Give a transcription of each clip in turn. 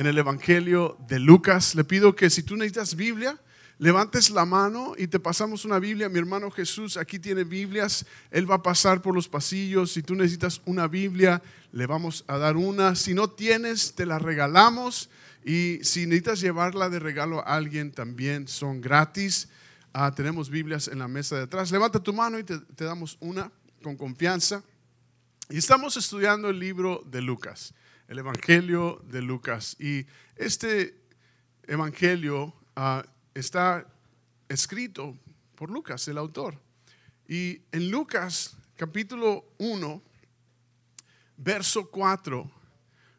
en el Evangelio de Lucas. Le pido que si tú necesitas Biblia, levantes la mano y te pasamos una Biblia. Mi hermano Jesús aquí tiene Biblias. Él va a pasar por los pasillos. Si tú necesitas una Biblia, le vamos a dar una. Si no tienes, te la regalamos. Y si necesitas llevarla de regalo a alguien, también son gratis. Ah, tenemos Biblias en la mesa de atrás. Levanta tu mano y te, damos una con confianza. Y estamos estudiando el libro de Lucas, el Evangelio de Lucas. Y este Evangelio ah, está escrito por Lucas, el autor. Y en Lucas capítulo 1, verso 4,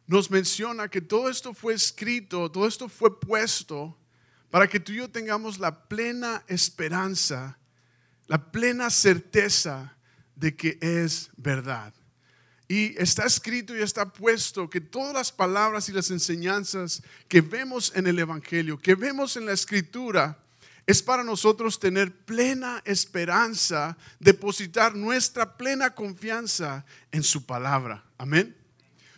nos menciona que todo esto fue escrito, todo esto fue puesto para que tú y yo tengamos la plena esperanza, la plena certeza de que es verdad. Y está escrito y está puesto que todas las palabras y las enseñanzas que vemos en el Evangelio, que vemos en la Escritura, es para nosotros tener plena esperanza, depositar nuestra plena confianza en su palabra. Amén.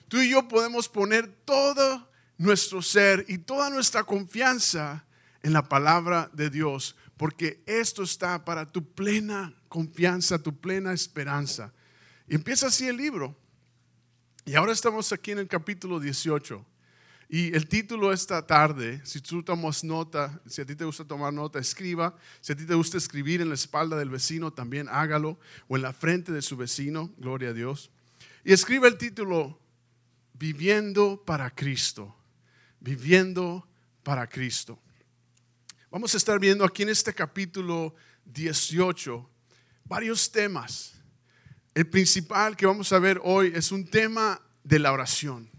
Tú y yo podemos poner todo nuestro ser y toda nuestra confianza en la palabra de Dios, porque esto está para tu plena confianza, tu plena esperanza. Y empieza así el libro. Y ahora estamos aquí en el capítulo 18. Y el título esta tarde, si tú tomas nota, si a ti te gusta tomar nota, escriba. Si a ti te gusta escribir en la espalda del vecino, también hágalo. O en la frente de su vecino, gloria a Dios. Y escribe el título, Viviendo para Cristo. Viviendo para Cristo. Vamos a estar viendo aquí en este capítulo 18 varios temas. El principal que vamos a ver hoy es un tema de la oración.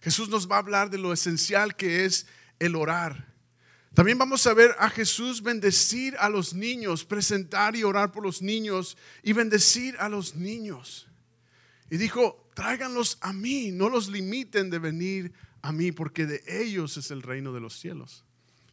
Jesús nos va a hablar de lo esencial que es el orar. También vamos a ver a Jesús bendecir a los niños, presentar y orar por los niños y bendecir a los niños. Y dijo, tráiganlos a mí, no los limiten de venir a mí, porque de ellos es el reino de los cielos.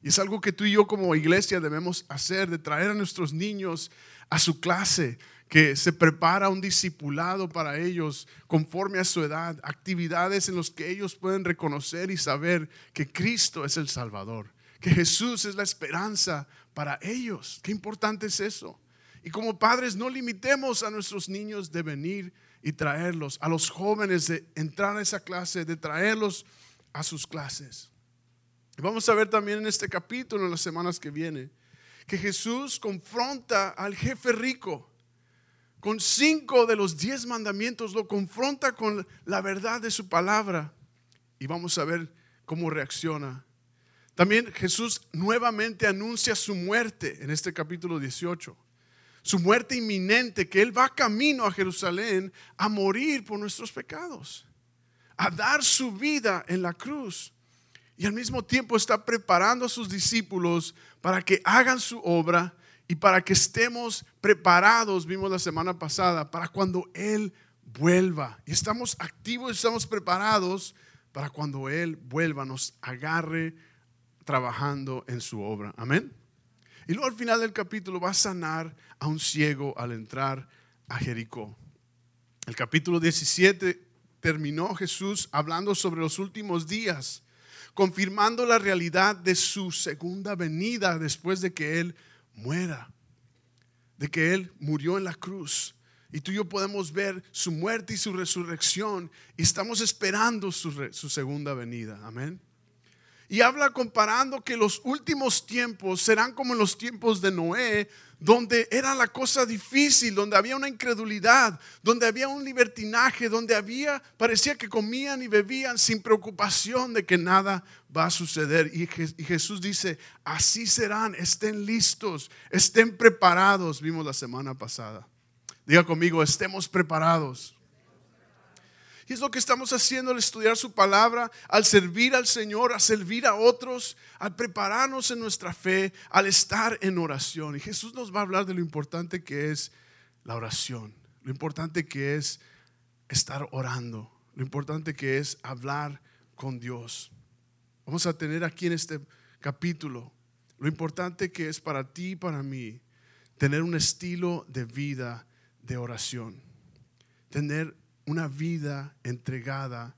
Y es algo que tú y yo como iglesia debemos hacer, de traer a nuestros niños a su clase, que se prepara un discipulado para ellos conforme a su edad, actividades en las que ellos pueden reconocer y saber que Cristo es el Salvador, que Jesús es la esperanza para ellos. Qué importante es eso. Y como padres no limitemos a nuestros niños de venir y traerlos, a los jóvenes de entrar a esa clase, de traerlos a sus clases. Vamos a ver también en este capítulo, en las semanas que vienen, que Jesús confronta al jefe rico con cinco de los diez mandamientos, lo confronta con la verdad de su palabra. Y vamos a ver cómo reacciona. También Jesús nuevamente anuncia su muerte en este capítulo 18, su muerte inminente, que Él va camino a Jerusalén a morir por nuestros pecados, a dar su vida en la cruz. Y al mismo tiempo está preparando a sus discípulos para que hagan su obra y para que estemos preparados, vimos la semana pasada, para cuando Él vuelva. Y estamos activos, estamos preparados para cuando Él vuelva, nos agarre trabajando en su obra. Amén. Y luego al final del capítulo va a sanar a un ciego al entrar a Jericó. El capítulo 17 terminó Jesús hablando sobre los últimos días confirmando la realidad de su segunda venida después de que Él muera, de que Él murió en la cruz. Y tú y yo podemos ver su muerte y su resurrección y estamos esperando su, su segunda venida. Amén. Y habla comparando que los últimos tiempos serán como en los tiempos de Noé, donde era la cosa difícil, donde había una incredulidad, donde había un libertinaje, donde había, parecía que comían y bebían sin preocupación de que nada va a suceder. Y, y Jesús dice, así serán, estén listos, estén preparados, vimos la semana pasada. Diga conmigo, estemos preparados. Y es lo que estamos haciendo al estudiar su palabra, al servir al Señor, a servir a otros, al prepararnos en nuestra fe, al estar en oración. Y Jesús nos va a hablar de lo importante que es la oración, lo importante que es estar orando, lo importante que es hablar con Dios. Vamos a tener aquí en este capítulo lo importante que es para ti y para mí tener un estilo de vida de oración, tener una vida entregada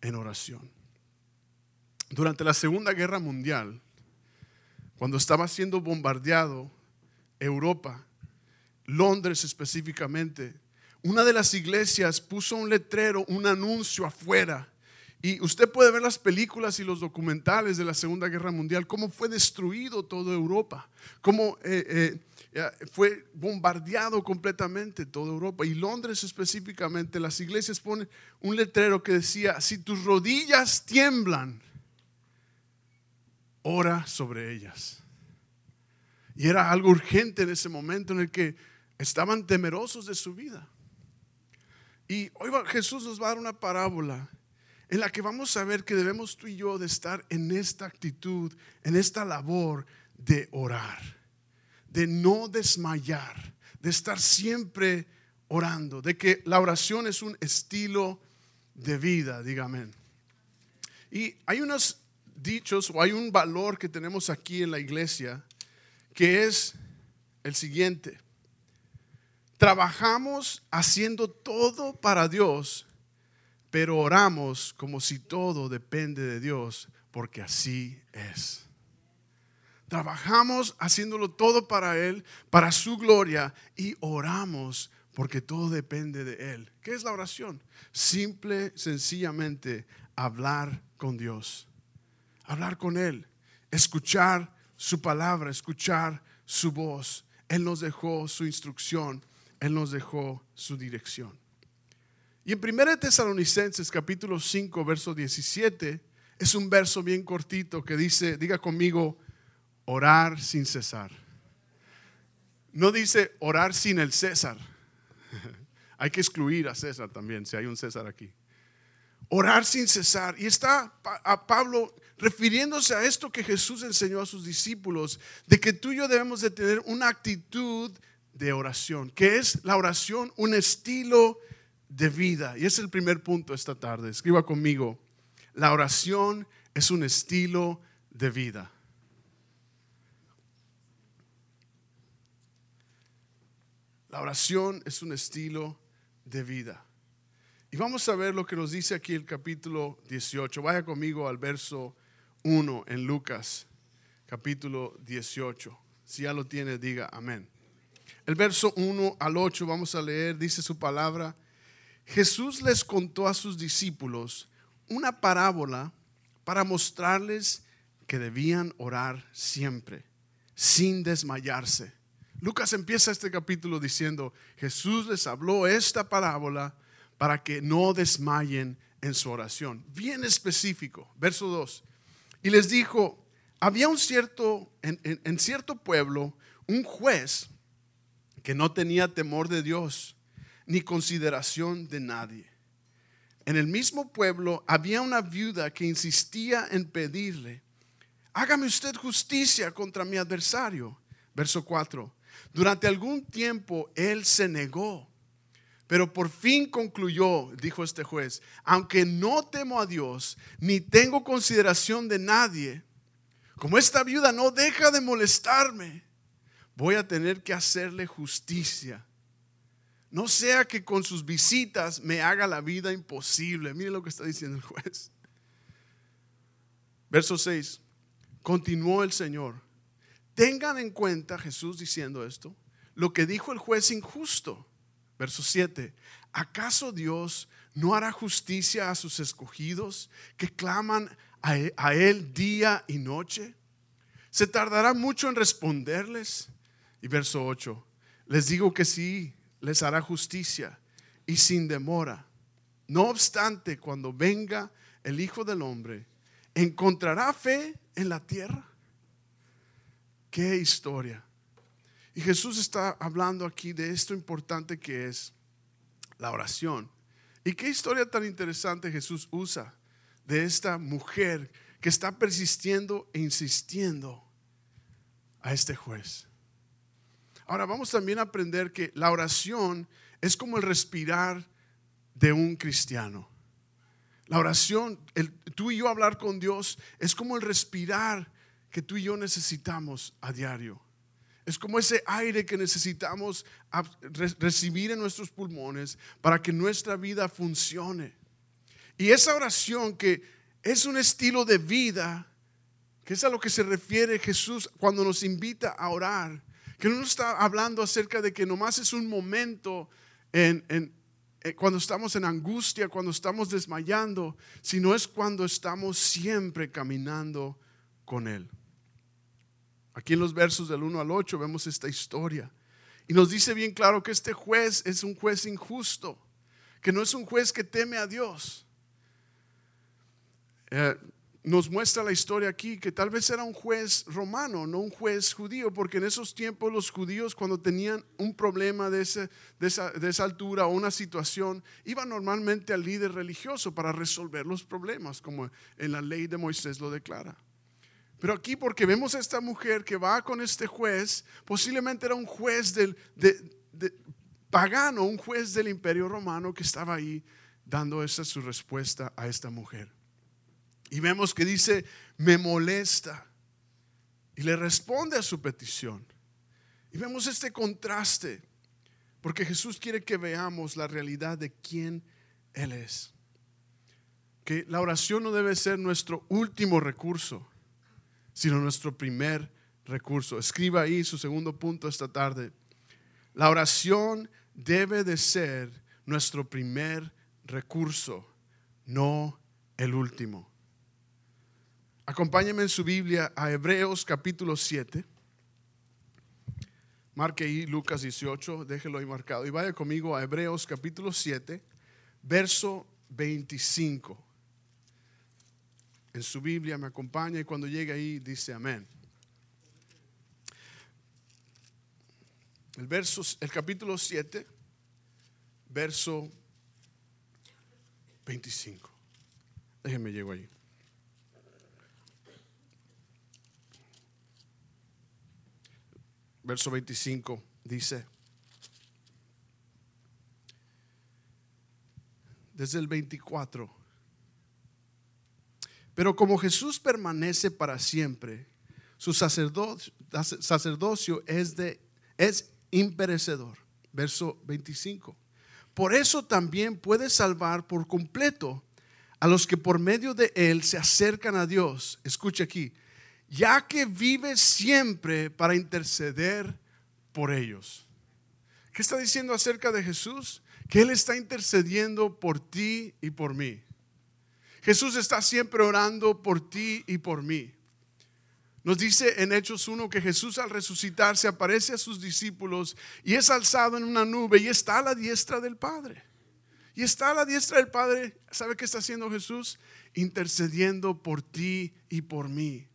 en oración. durante la Segunda Guerra Mundial, cuando estaba siendo bombardeado Europa, Londres específicamente, una de las iglesias puso un letrero, un anuncio afuera. Y usted puede ver las películas y los documentales de la Segunda Guerra Mundial, cómo fue destruido toda Europa, cómo eh, eh, fue bombardeado completamente toda Europa. Y Londres específicamente, las iglesias ponen un letrero que decía, si tus rodillas tiemblan, ora sobre ellas. Y era algo urgente en ese momento en el que estaban temerosos de su vida. Y hoy Jesús nos va a dar una parábola en la que vamos a ver que debemos tú y yo de estar en esta actitud, en esta labor de orar, de no desmayar, de estar siempre orando, de que la oración es un estilo de vida, dígame. Y hay unos dichos o hay un valor que tenemos aquí en la iglesia que es el siguiente. Trabajamos haciendo todo para Dios, pero oramos como si todo depende de Dios, porque así es. Trabajamos haciéndolo todo para Él, para su gloria, y oramos porque todo depende de Él. ¿Qué es la oración? Simple, sencillamente, hablar con Dios. Hablar con Él, escuchar su palabra, escuchar su voz. Él nos dejó su instrucción, Él nos dejó su dirección. Y en 1 Tesalonicenses capítulo 5, verso 17, es un verso bien cortito que dice, diga conmigo, orar sin cesar. No dice orar sin el César. hay que excluir a César también, si hay un César aquí. Orar sin cesar. Y está a Pablo refiriéndose a esto que Jesús enseñó a sus discípulos, de que tú y yo debemos de tener una actitud de oración, que es la oración un estilo de vida. Y es el primer punto esta tarde. Escriba conmigo, la oración es un estilo de vida. La oración es un estilo de vida. Y vamos a ver lo que nos dice aquí el capítulo 18. Vaya conmigo al verso 1 en Lucas capítulo 18. Si ya lo tiene, diga amén. El verso 1 al 8 vamos a leer, dice su palabra. Jesús les contó a sus discípulos una parábola para mostrarles que debían orar siempre, sin desmayarse. Lucas empieza este capítulo diciendo, Jesús les habló esta parábola para que no desmayen en su oración. Bien específico. Verso 2. Y les dijo, había un cierto, en, cierto pueblo, un juez que no tenía temor de Dios ni consideración de nadie. En el mismo pueblo había una viuda que insistía en pedirle, hágame usted justicia contra mi adversario. Verso 4. Durante algún tiempo él se negó, pero por fin concluyó, dijo este juez, aunque no temo a Dios, ni tengo consideración de nadie, como esta viuda no deja de molestarme, voy a tener que hacerle justicia. No sea que con sus visitas me haga la vida imposible. Mire lo que está diciendo el juez. Verso 6. Continuó el Señor. Tengan en cuenta, Jesús diciendo esto, lo que dijo el juez injusto Verso 7. ¿Acaso Dios no hará justicia a sus escogidos que claman e, a Él día y noche? ¿Se tardará mucho en responderles? Y verso 8. Les digo que sí, les hará justicia y sin demora. No obstante, cuando venga el Hijo del Hombre, ¿encontrará fe en la tierra? Qué historia. Y Jesús está hablando aquí de esto importante que es la oración. Y qué historia tan interesante Jesús usa de esta mujer que está persistiendo e insistiendo a este juez. Ahora vamos también a aprender que la oración es como el respirar de un cristiano. La oración, el, tú y yo hablar con Dios, es como el respirar que tú y yo necesitamos a diario. Es como ese aire que necesitamos recibir en nuestros pulmones para que nuestra vida funcione. Y esa oración que es un estilo de vida, que es a lo que se refiere Jesús cuando nos invita a orar, que no nos está hablando acerca de que nomás es un momento en, eh, cuando estamos en angustia, cuando estamos desmayando, sino es cuando estamos siempre caminando con Él. Aquí en los versos del 1 al 8 vemos esta historia. Y nos dice bien claro que este juez es un juez injusto, que no es un juez que teme a Dios. Eh, nos muestra la historia aquí que tal vez era un juez romano, no un juez judío, porque en esos tiempos los judíos cuando tenían un problema de, esa, altura o una situación, iban normalmente al líder religioso para resolver los problemas, como en la ley de Moisés lo declara. Pero aquí porque vemos a esta mujer que va con este juez, posiblemente era un juez del, de, pagano, un juez del imperio romano que estaba ahí dando esa su respuesta a esta mujer. Y vemos que dice, me molesta. Y le responde a su petición. Y vemos este contraste, porque Jesús quiere que veamos la realidad de quién Él es. Que la oración no debe ser nuestro último recurso sino nuestro primer recurso. Escriba ahí su segundo punto esta tarde. La oración debe de ser nuestro primer recurso, no el último. Acompáñeme en su Biblia a Hebreos capítulo 7. Marque ahí Lucas 18, déjelo ahí marcado. Y vaya conmigo a Hebreos capítulo 7, verso 25 en su Biblia, me acompaña y cuando llegue ahí dice amén. El, verso, el capítulo 7, verso 25. Déjenme llego ahí. Verso 25 dice, desde el 24 pero como Jesús permanece para siempre, su sacerdocio, es, de, es imperecedor. Verso 25. Por eso también puede salvar por completo a los que por medio de él se acercan a Dios. Escucha aquí, ya que vive siempre para interceder por ellos. ¿Qué está diciendo acerca de Jesús? Que Él está intercediendo por ti y por mí. Jesús está siempre orando por ti y por mí. Nos dice en Hechos 1 que Jesús al resucitar se aparece a sus discípulos y es alzado en una nube y está a la diestra del Padre. Y está a la diestra del Padre. ¿Sabe qué está haciendo Jesús? Intercediendo por ti y por mí.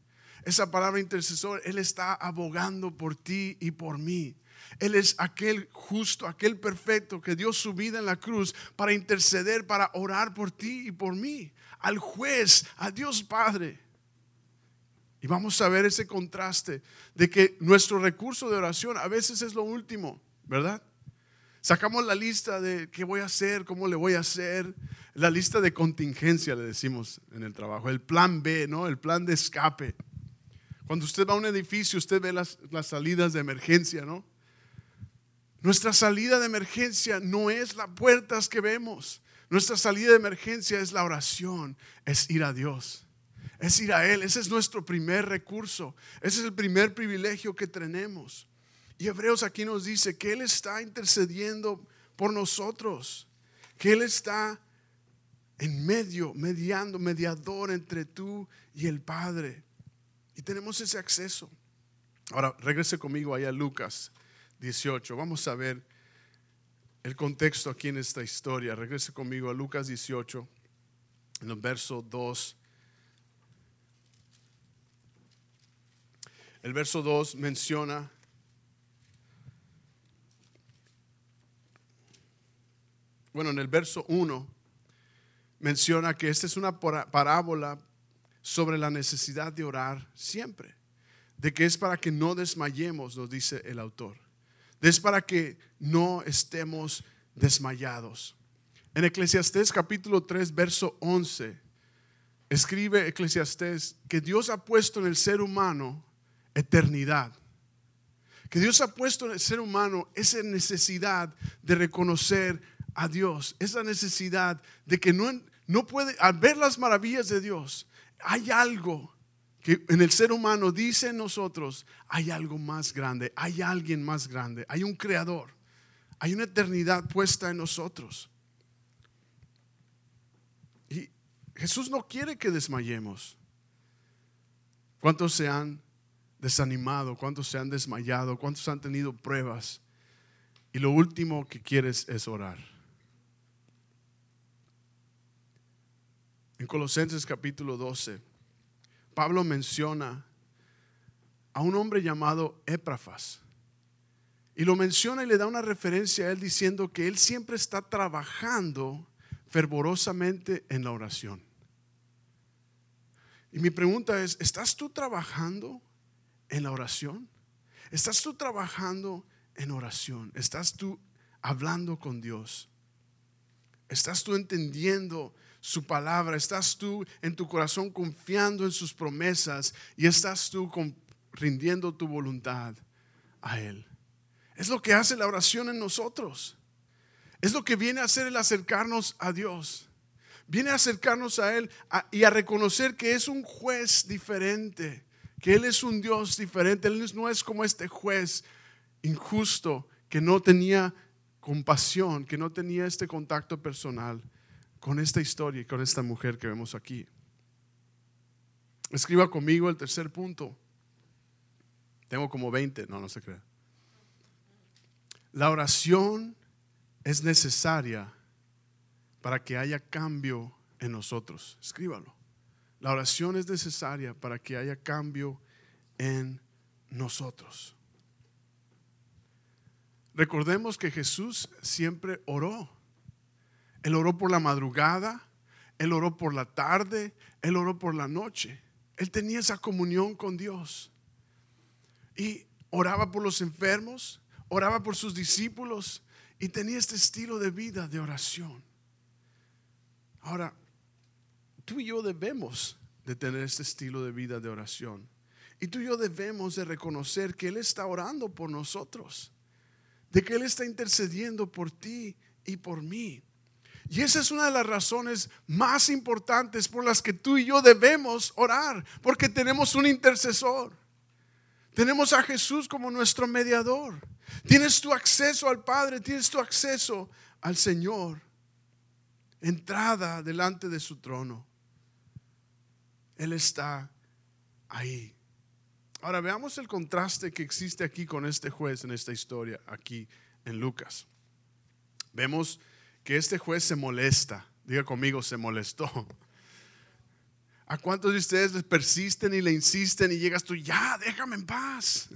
Esa palabra intercesor, Él está abogando por ti y por mí. Él es aquel justo, aquel perfecto que dio su vida en la cruz para interceder, para orar por ti y por mí al juez, a Dios Padre. Y vamos a ver ese contraste de que nuestro recurso de oración a veces es lo último, ¿verdad? Sacamos la lista de qué voy a hacer, cómo le voy a hacer, la lista de contingencia le decimos en el trabajo, el plan B, ¿no? El plan de escape. Cuando usted va a un edificio, usted ve las, las salidas de emergencia, ¿no? Nuestra salida de emergencia no es las puertas que vemos. Nuestra salida de emergencia es la oración, es ir a Dios, es ir a Él. Ese es nuestro primer recurso, ese es el primer privilegio que tenemos. Y Hebreos aquí nos dice que Él está intercediendo por nosotros, que Él está en medio, mediando, mediador entre tú y el Padre. Y tenemos ese acceso. Ahora, regrese conmigo ahí a Lucas 18. Vamos a ver el contexto aquí en esta historia. Regrese conmigo a Lucas 18, en el verso 2. El verso 2 menciona bueno, en el verso 1 menciona que esta es una parábola sobre la necesidad de orar siempre, de que es para que no desmayemos, nos dice el autor es para que no estemos desmayados. En Eclesiastés capítulo 3, verso 11, escribe Eclesiastés que Dios ha puesto en el ser humano eternidad. Que Dios ha puesto en el ser humano esa necesidad de reconocer a Dios, esa necesidad de que no, no puede, al ver las maravillas de Dios, hay algo que en el ser humano dice en nosotros, hay algo más grande, hay alguien más grande, hay un creador, hay una eternidad puesta en nosotros. Y Jesús no quiere que desmayemos. ¿Cuántos se han desanimado? ¿Cuántos se han desmayado? ¿Cuántos han tenido pruebas? Y lo último que quieres es orar. En Colosenses capítulo 12, Pablo menciona a un hombre llamado Éprafas. Y lo menciona y le da una referencia a él diciendo que él siempre está trabajando fervorosamente en la oración. Y mi pregunta es, ¿estás tú trabajando en la oración? ¿Estás tú trabajando en oración? ¿Estás tú hablando con Dios? ¿Estás tú entendiendo su palabra? ¿Estás tú en tu corazón confiando en sus promesas y estás tú rindiendo tu voluntad a Él? Es lo que hace la oración en nosotros. Es lo que viene a hacer el acercarnos a Dios. Viene a acercarnos a Él y a reconocer que es un juez diferente, que Él es un Dios diferente. Él no es como este juez injusto que no tenía compasión, que no tenía este contacto personal con esta historia y con esta mujer que vemos aquí. Escriba conmigo el tercer punto. Tengo como 20, no, no se crea. La oración es necesaria para que haya cambio en nosotros. Escríbalo. La oración es necesaria para que haya cambio en nosotros. Recordemos que Jesús siempre oró. Él oró por la madrugada, él oró por la tarde, él oró por la noche. Él tenía esa comunión con Dios. Y oraba por los enfermos, oraba por sus discípulos y tenía este estilo de vida de oración. Ahora, tú y yo debemos de tener este estilo de vida de oración. Y tú y yo debemos de reconocer que Él está orando por nosotros, de que Él está intercediendo por ti y por mí. Y esa es una de las razones más importantes por las que tú y yo debemos orar, porque tenemos un intercesor. Tenemos a Jesús como nuestro mediador. Tienes tu acceso al Padre, tienes tu acceso al Señor. Entrada delante de su trono. Él está ahí. Ahora veamos el contraste que existe aquí con este juez en esta historia, aquí en Lucas. Vemos que este juez se molesta. Diga conmigo, se molestó. ¿A cuántos de ustedes les persisten y le insisten y llegas tú, ya, déjame en paz?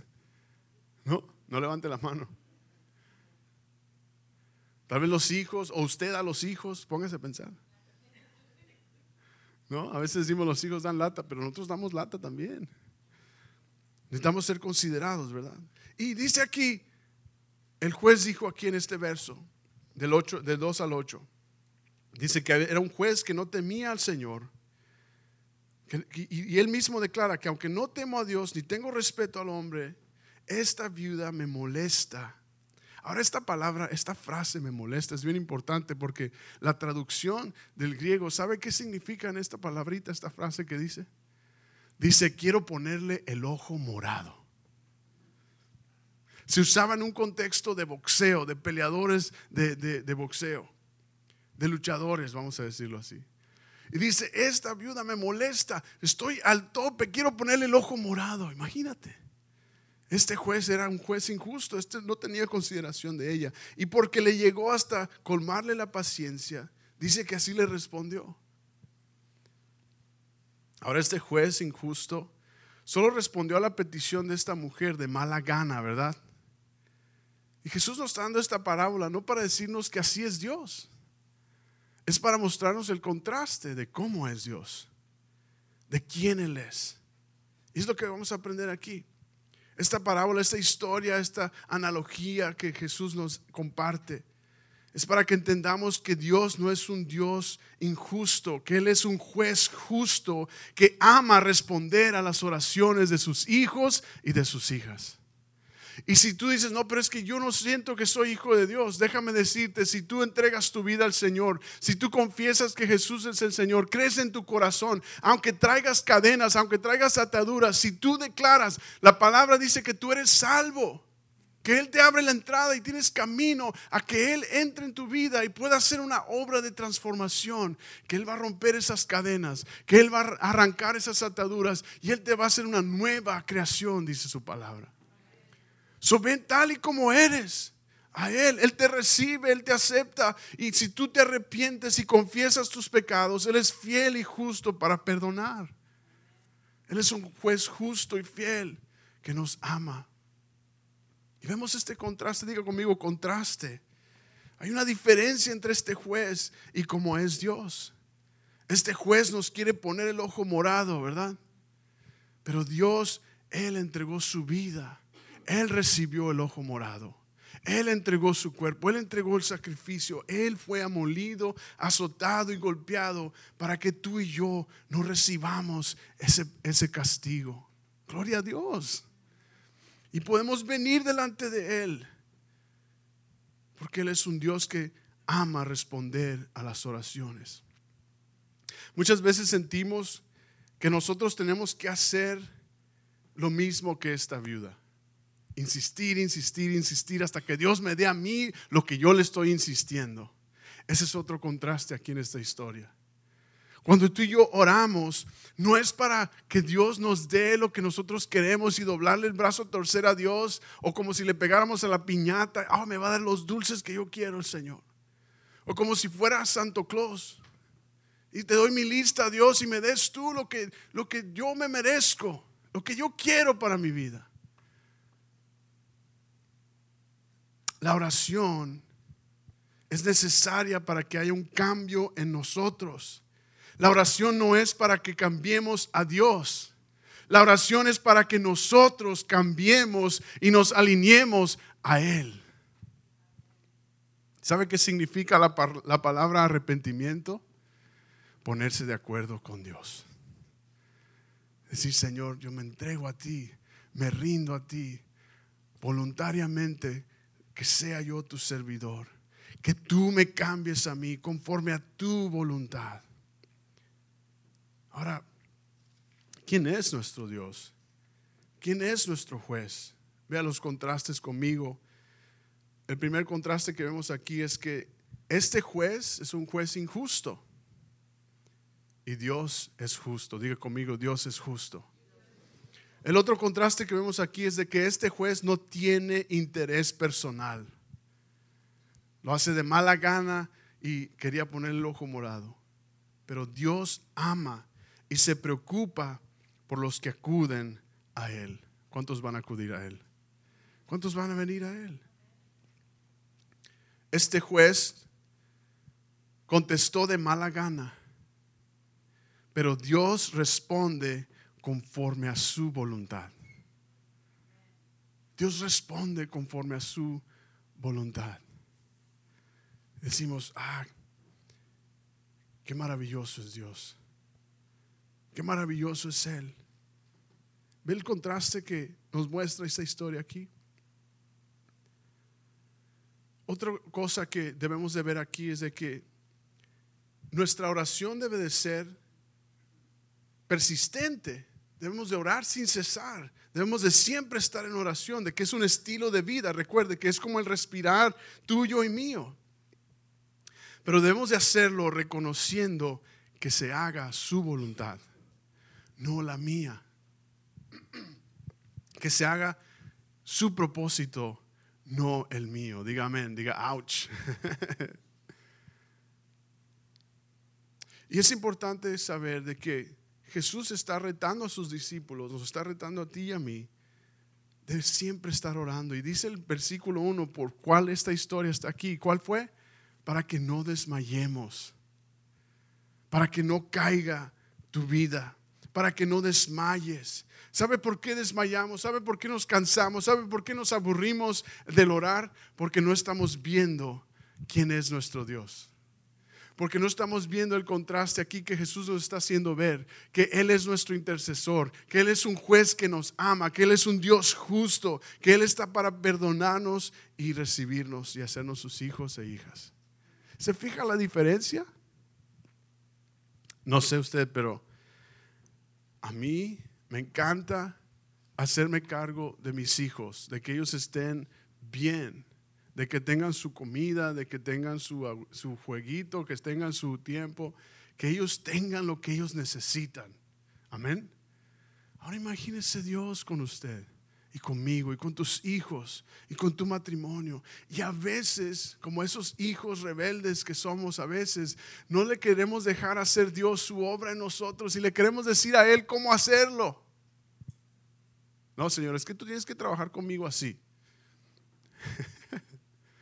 No, no levante la mano. Tal vez los hijos, o usted a los hijos, póngase a pensar. ¿No? A veces decimos los hijos dan lata, pero nosotros damos lata también. Necesitamos ser considerados, ¿verdad? Y dice aquí, el juez dijo aquí en este verso, del, 8, del 2 al 8, dice que era un juez que no temía al Señor. y él mismo declara que aunque no temo a Dios ni tengo respeto al hombre, esta viuda me molesta. Ahora esta palabra, esta frase me molesta, es bien importante porque la traducción del griego, ¿sabe qué significa en esta palabrita, esta frase que dice? Dice, quiero ponerle el ojo morado. Se usaba en un contexto de boxeo, de peleadores de, de boxeo, de luchadores, vamos a decirlo así. Y dice, esta viuda me molesta, estoy al tope, quiero ponerle el ojo morado, imagínate. Este juez era un juez injusto, este no tenía consideración de ella. Y porque le llegó hasta colmarle la paciencia, dice que así le respondió. Ahora este juez injusto solo respondió a la petición de esta mujer de mala gana, ¿verdad? Y Jesús nos está dando esta parábola no para decirnos que así es Dios, es para mostrarnos el contraste de cómo es Dios, de quién Él es. Y es lo que vamos a aprender aquí esta parábola, esta historia, esta analogía que Jesús nos comparte. Es para que entendamos que Dios no es un Dios injusto, que Él es un juez justo que ama responder a las oraciones de sus hijos y de sus hijas. Y si tú dices, no, pero es que yo no siento que soy hijo de Dios, déjame decirte, si tú entregas tu vida al Señor, si tú confiesas que Jesús es el Señor, crees en tu corazón, aunque traigas cadenas, aunque traigas ataduras, si tú declaras, la palabra dice que tú eres salvo que Él te abre la entrada y tienes camino a que Él entre en tu vida y pueda hacer una obra de transformación, que Él va a romper esas cadenas, que Él va a arrancar esas ataduras y Él te va a hacer una nueva creación, dice su palabra. So tal y como eres a Él, Él te recibe, Él te acepta y si tú te arrepientes y confiesas tus pecados, Él es fiel y justo para perdonar. Él es un juez justo y fiel que nos ama. Y vemos este contraste, diga conmigo, contraste. Hay una diferencia entre este juez y como es Dios. Este juez nos quiere poner el ojo morado, ¿verdad? Pero Dios, Él entregó su vida. Él recibió el ojo morado. Él entregó su cuerpo, Él entregó el sacrificio, Él fue amolido, azotado y golpeado para que tú y yo no recibamos ese, ese castigo. Gloria a Dios. Y podemos venir delante de Él. Porque Él es un Dios que ama responder a las oraciones. Muchas veces sentimos que nosotros tenemos que hacer lo mismo que esta viuda. Insistir, insistir, insistir hasta que Dios me dé a mí lo que yo le estoy insistiendo. Ese es otro contraste aquí en esta historia. Cuando tú y yo oramos, no es para que Dios nos dé lo que nosotros queremos y doblarle el brazo, torcer a Dios, o como si le pegáramos a la piñata, oh, me va a dar los dulces que yo quiero el Señor. O como si fuera Santo Claus. Y te doy mi lista, Dios, y me des tú lo que, lo que yo me merezco, lo que yo quiero para mi vida. La oración es necesaria para que haya un cambio en nosotros. La oración no es para que cambiemos a Dios. La oración es para que nosotros cambiemos y nos alineemos a Él. ¿Sabe qué significa la, la, palabra arrepentimiento? Ponerse de acuerdo con Dios. Decir, Señor, yo me entrego a ti, me rindo a ti, voluntariamente, que sea yo tu servidor, que tú me cambies a mí conforme a tu voluntad. Ahora, ¿quién es nuestro Dios? ¿Quién es nuestro juez? Vea los contrastes conmigo. El primer contraste que vemos aquí es que este juez es un juez injusto y Dios es justo. Diga conmigo, Dios es justo. El otro contraste que vemos aquí es de que este juez no tiene interés personal. Lo hace de mala gana y quería poner el ojo morado. Pero Dios ama y se preocupa por los que acuden a Él. ¿Cuántos van a acudir a Él? ¿Cuántos van a venir a Él? Este juez contestó de mala gana, pero Dios responde conforme a su voluntad. Dios responde conforme a su voluntad. Decimos, ah, qué maravilloso es Dios. Qué maravilloso es Él. ¿Ve el contraste que nos muestra esta historia aquí? Otra cosa que debemos de ver aquí es de que nuestra oración debe de ser persistente. Debemos de orar sin cesar. Debemos de siempre estar en oración, de que es un estilo de vida. Recuerde que es como el respirar tuyo y mío. Pero debemos de hacerlo reconociendo que se haga su voluntad no la mía. Que se haga su propósito, no el mío. Diga amén, diga ouch. y es importante saber de que Jesús está retando a sus discípulos, nos está retando a ti y a mí, de siempre estar orando. Y dice el versículo 1, por cuál esta historia está aquí. ¿Cuál fue? Para que no desmayemos, para que no caiga tu vida para que no desmayes. ¿Sabe por qué desmayamos? ¿Sabe por qué nos cansamos? ¿Sabe por qué nos aburrimos del orar? Porque no estamos viendo quién es nuestro Dios. Porque no estamos viendo el contraste aquí que Jesús nos está haciendo ver, que Él es nuestro intercesor, que Él es un juez que nos ama, que Él es un Dios justo, que Él está para perdonarnos y recibirnos y hacernos sus hijos e hijas. ¿Se fija la diferencia? No sé usted, pero a mí me encanta hacerme cargo de mis hijos, de que ellos estén bien, de que tengan su comida, de que tengan su, su jueguito, que tengan su tiempo, que ellos tengan lo que ellos necesitan. Amén. Ahora imagínese Dios con usted y conmigo y con tus hijos y con tu matrimonio. Y a veces, como esos hijos rebeldes que somos, a veces no le queremos dejar hacer Dios su obra en nosotros y le queremos decir a Él cómo hacerlo. No, Señor, es que tú tienes que trabajar conmigo así.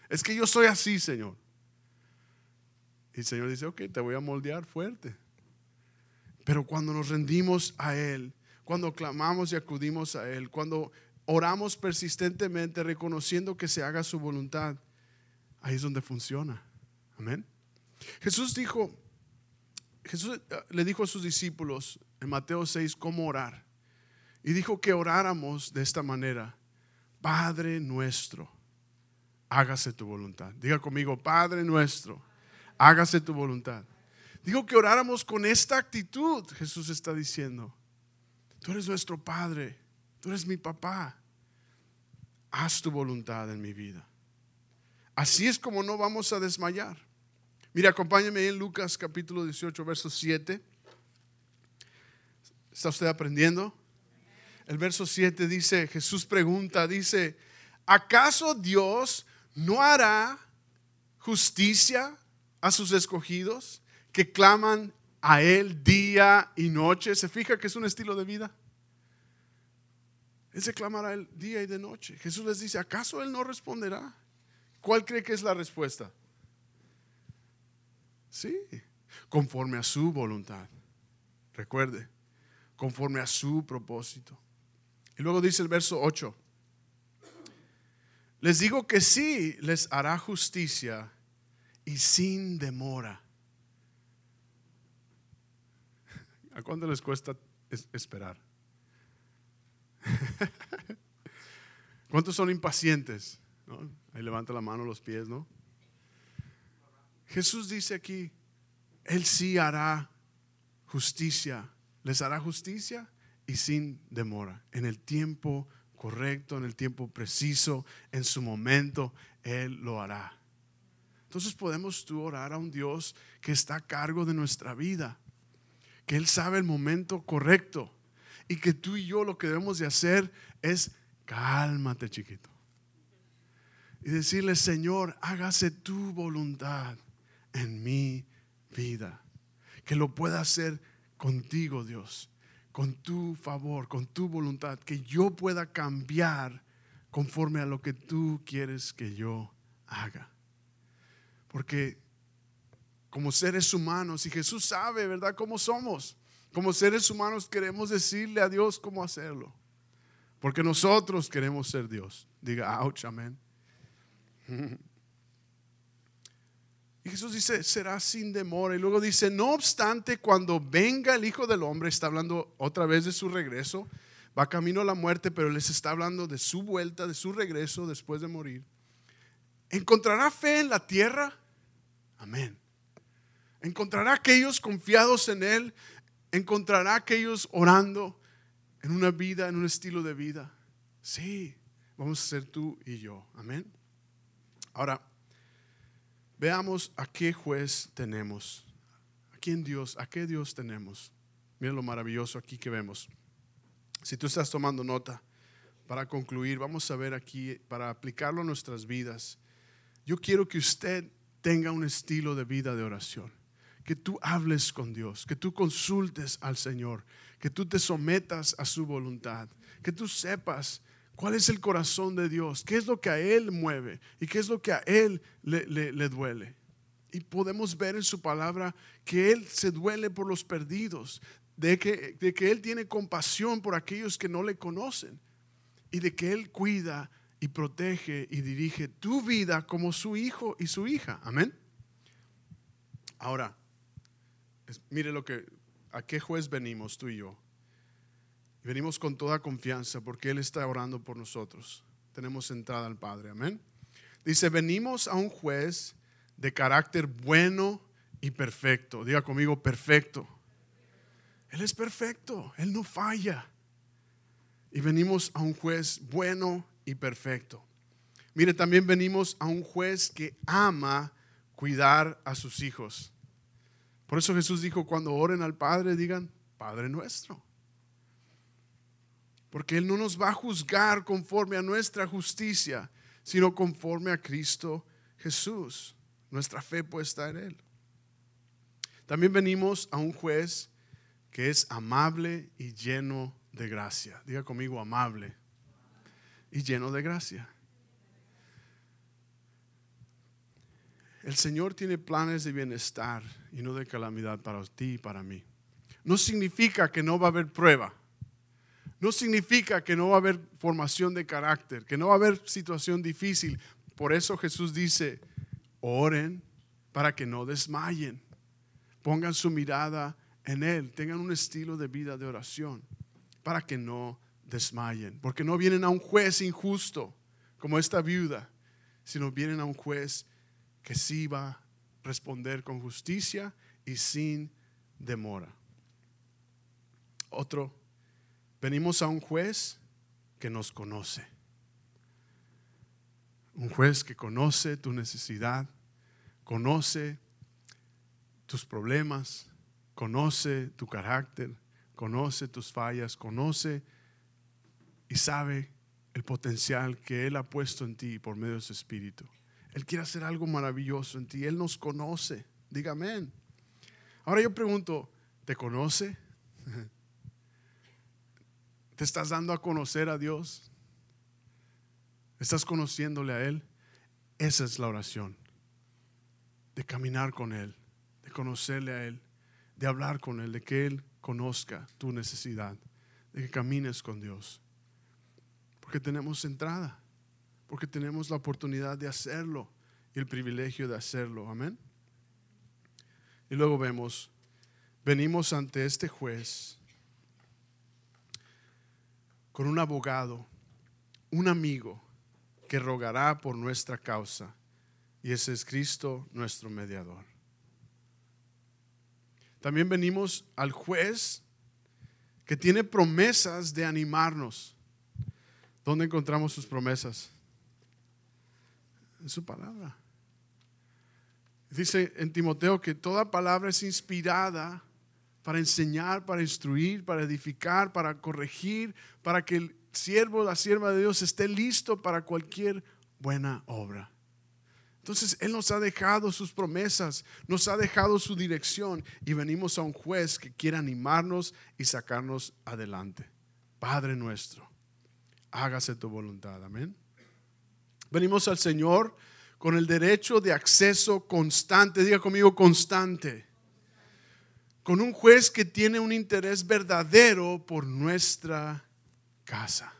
Es que yo soy así, Señor. Y el Señor dice, ok, te voy a moldear fuerte. Pero cuando nos rendimos a Él, cuando clamamos y acudimos a Él, cuando oramos persistentemente reconociendo que se haga su voluntad, ahí es donde funciona. Amén. Jesús dijo, Jesús eh, le dijo a sus discípulos en Mateo 6 cómo orar. Y dijo que oráramos de esta manera. Padre nuestro, hágase tu voluntad. Diga conmigo, Padre nuestro, hágase tu voluntad. Dijo que oráramos con esta actitud, Jesús está diciendo. Tú eres nuestro Padre, tú eres mi papá haz tu voluntad en mi vida. Así es como no vamos a desmayar. Mire, acompáñame en Lucas capítulo 18, verso 7. ¿Está usted aprendiendo? El verso 7 dice, Jesús pregunta, dice, ¿acaso Dios no hará justicia a sus escogidos que claman a Él día y noche? ¿Se fija que es un estilo de vida? Él se clamará el día y de noche. Jesús les dice, ¿acaso Él no responderá? ¿Cuál cree que es la respuesta? Sí, conforme a su voluntad. Recuerde, conforme a su propósito. Y luego dice el verso 8, les digo que sí, les hará justicia y sin demora. ¿A cuánto les cuesta esperar? ¿Cuántos son impacientes? Ahí levanta la mano, los pies, ¿no? Jesús dice aquí, Él sí hará justicia, les hará justicia y sin demora, en el tiempo correcto, en el tiempo preciso, en su momento, Él lo hará. Entonces podemos tú orar a un Dios que está a cargo de nuestra vida, que Él sabe el momento correcto y que tú y yo lo que debemos de hacer es cálmate chiquito. Y decirle, Señor, hágase tu voluntad en mi vida. Que lo pueda hacer contigo, Dios, con tu favor, con tu voluntad. Que yo pueda cambiar conforme a lo que tú quieres que yo haga. Porque como seres humanos, y Jesús sabe, ¿verdad?, cómo somos. Como seres humanos queremos decirle a Dios cómo hacerlo. Porque nosotros queremos ser Dios. Diga, ouch, amén. Y Jesús dice, será sin demora. Y luego dice, no obstante, cuando venga el Hijo del Hombre, está hablando otra vez de su regreso, va camino a la muerte, pero les está hablando de su vuelta, de su regreso después de morir. ¿Encontrará fe en la tierra? Amén. ¿Encontrará aquellos confiados en Él? encontrará aquellos orando en una vida, en un estilo de vida. Sí, vamos a ser tú y yo. Amén. Ahora, veamos a qué juez tenemos. ¿A quién Dios? ¿A qué Dios tenemos? Mira lo maravilloso aquí que vemos. Si tú estás tomando nota, para concluir, vamos a ver aquí, para aplicarlo a nuestras vidas. Yo quiero que usted tenga un estilo de vida de oración que tú hables con Dios, que tú consultes al Señor, que tú te sometas a su voluntad, que tú sepas cuál es el corazón de Dios, qué es lo que a Él mueve y qué es lo que a Él le, duele. Y podemos ver en su palabra que Él se duele por los perdidos, de que, de que Él tiene compasión por aquellos que no le conocen y de que Él cuida y protege y dirige tu vida como su hijo y su hija. Amén. Ahora, mire lo que, a qué juez venimos tú y yo. Venimos con toda confianza porque Él está orando por nosotros. Tenemos entrada al Padre, amén. Dice, venimos a un juez de carácter bueno y perfecto. Diga conmigo, perfecto. Él es perfecto, Él no falla. Y venimos a un juez bueno y perfecto. Mire, también venimos a un juez que ama cuidar a sus hijos. Por eso Jesús dijo, cuando oren al Padre, digan, Padre nuestro. Porque Él no nos va a juzgar conforme a nuestra justicia, sino conforme a Cristo Jesús. Nuestra fe puesta en Él. También venimos a un juez que es amable y lleno de gracia. Diga conmigo, amable y lleno de gracia. El Señor tiene planes de bienestar y no de calamidad para ti y para mí. No significa que no va a haber prueba. No significa que no va a haber formación de carácter, que no va a haber situación difícil. Por eso Jesús dice, oren para que no desmayen. Pongan su mirada en Él, tengan un estilo de vida de oración para que no desmayen. Porque no vienen a un juez injusto como esta viuda, sino vienen a un juez que sí va a responder con justicia y sin demora. Otro Venimos a un juez que nos conoce. Un juez que conoce tu necesidad, conoce tus problemas, conoce tu carácter, conoce tus fallas, conoce y sabe el potencial que Él ha puesto en ti por medio de su Espíritu. Él quiere hacer algo maravilloso en ti. Él nos conoce. Dígame. Ahora yo pregunto, ¿te conoce? ¿Te estás dando a conocer a Dios? ¿Estás conociéndole a Él? Esa es la oración. De caminar con Él, de conocerle a Él, de hablar con Él, de que Él conozca tu necesidad, de que camines con Dios. Porque tenemos entrada, porque tenemos la oportunidad de hacerlo y el privilegio de hacerlo. Amén. Y luego vemos, venimos ante este juez con un abogado, un amigo que rogará por nuestra causa. Y ese es Cristo nuestro mediador. También venimos al juez que tiene promesas de animarnos. ¿Dónde encontramos sus promesas? En su palabra. Dice en Timoteo que toda palabra es inspirada para enseñar, para instruir, para edificar, para corregir, para que el siervo, la sierva de Dios esté listo para cualquier buena obra. Entonces Él nos ha dejado sus promesas, nos ha dejado su dirección y venimos a un juez que quiere animarnos y sacarnos adelante. Padre nuestro, hágase tu voluntad. Amén. Venimos al Señor con el derecho de acceso constante. Diga conmigo constante con un juez que tiene un interés verdadero por nuestra casa.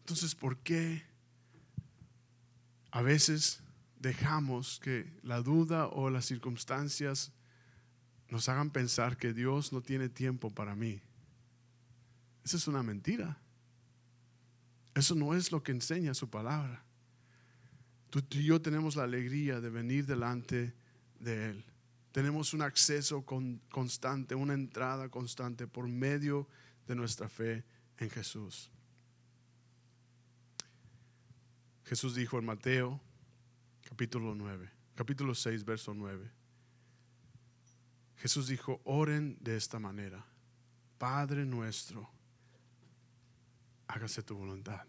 Entonces, ¿por qué a veces dejamos que la duda o las circunstancias nos hagan pensar que Dios no tiene tiempo para mí? Esa es una mentira. Eso no es lo que enseña su palabra. Tú, y yo tenemos la alegría de venir delante de Él. Tenemos un acceso constante, una entrada constante por medio de nuestra fe en Jesús. Jesús dijo en Mateo capítulo 9, capítulo 6, verso 9. Jesús dijo, oren de esta manera. Padre nuestro, hágase tu voluntad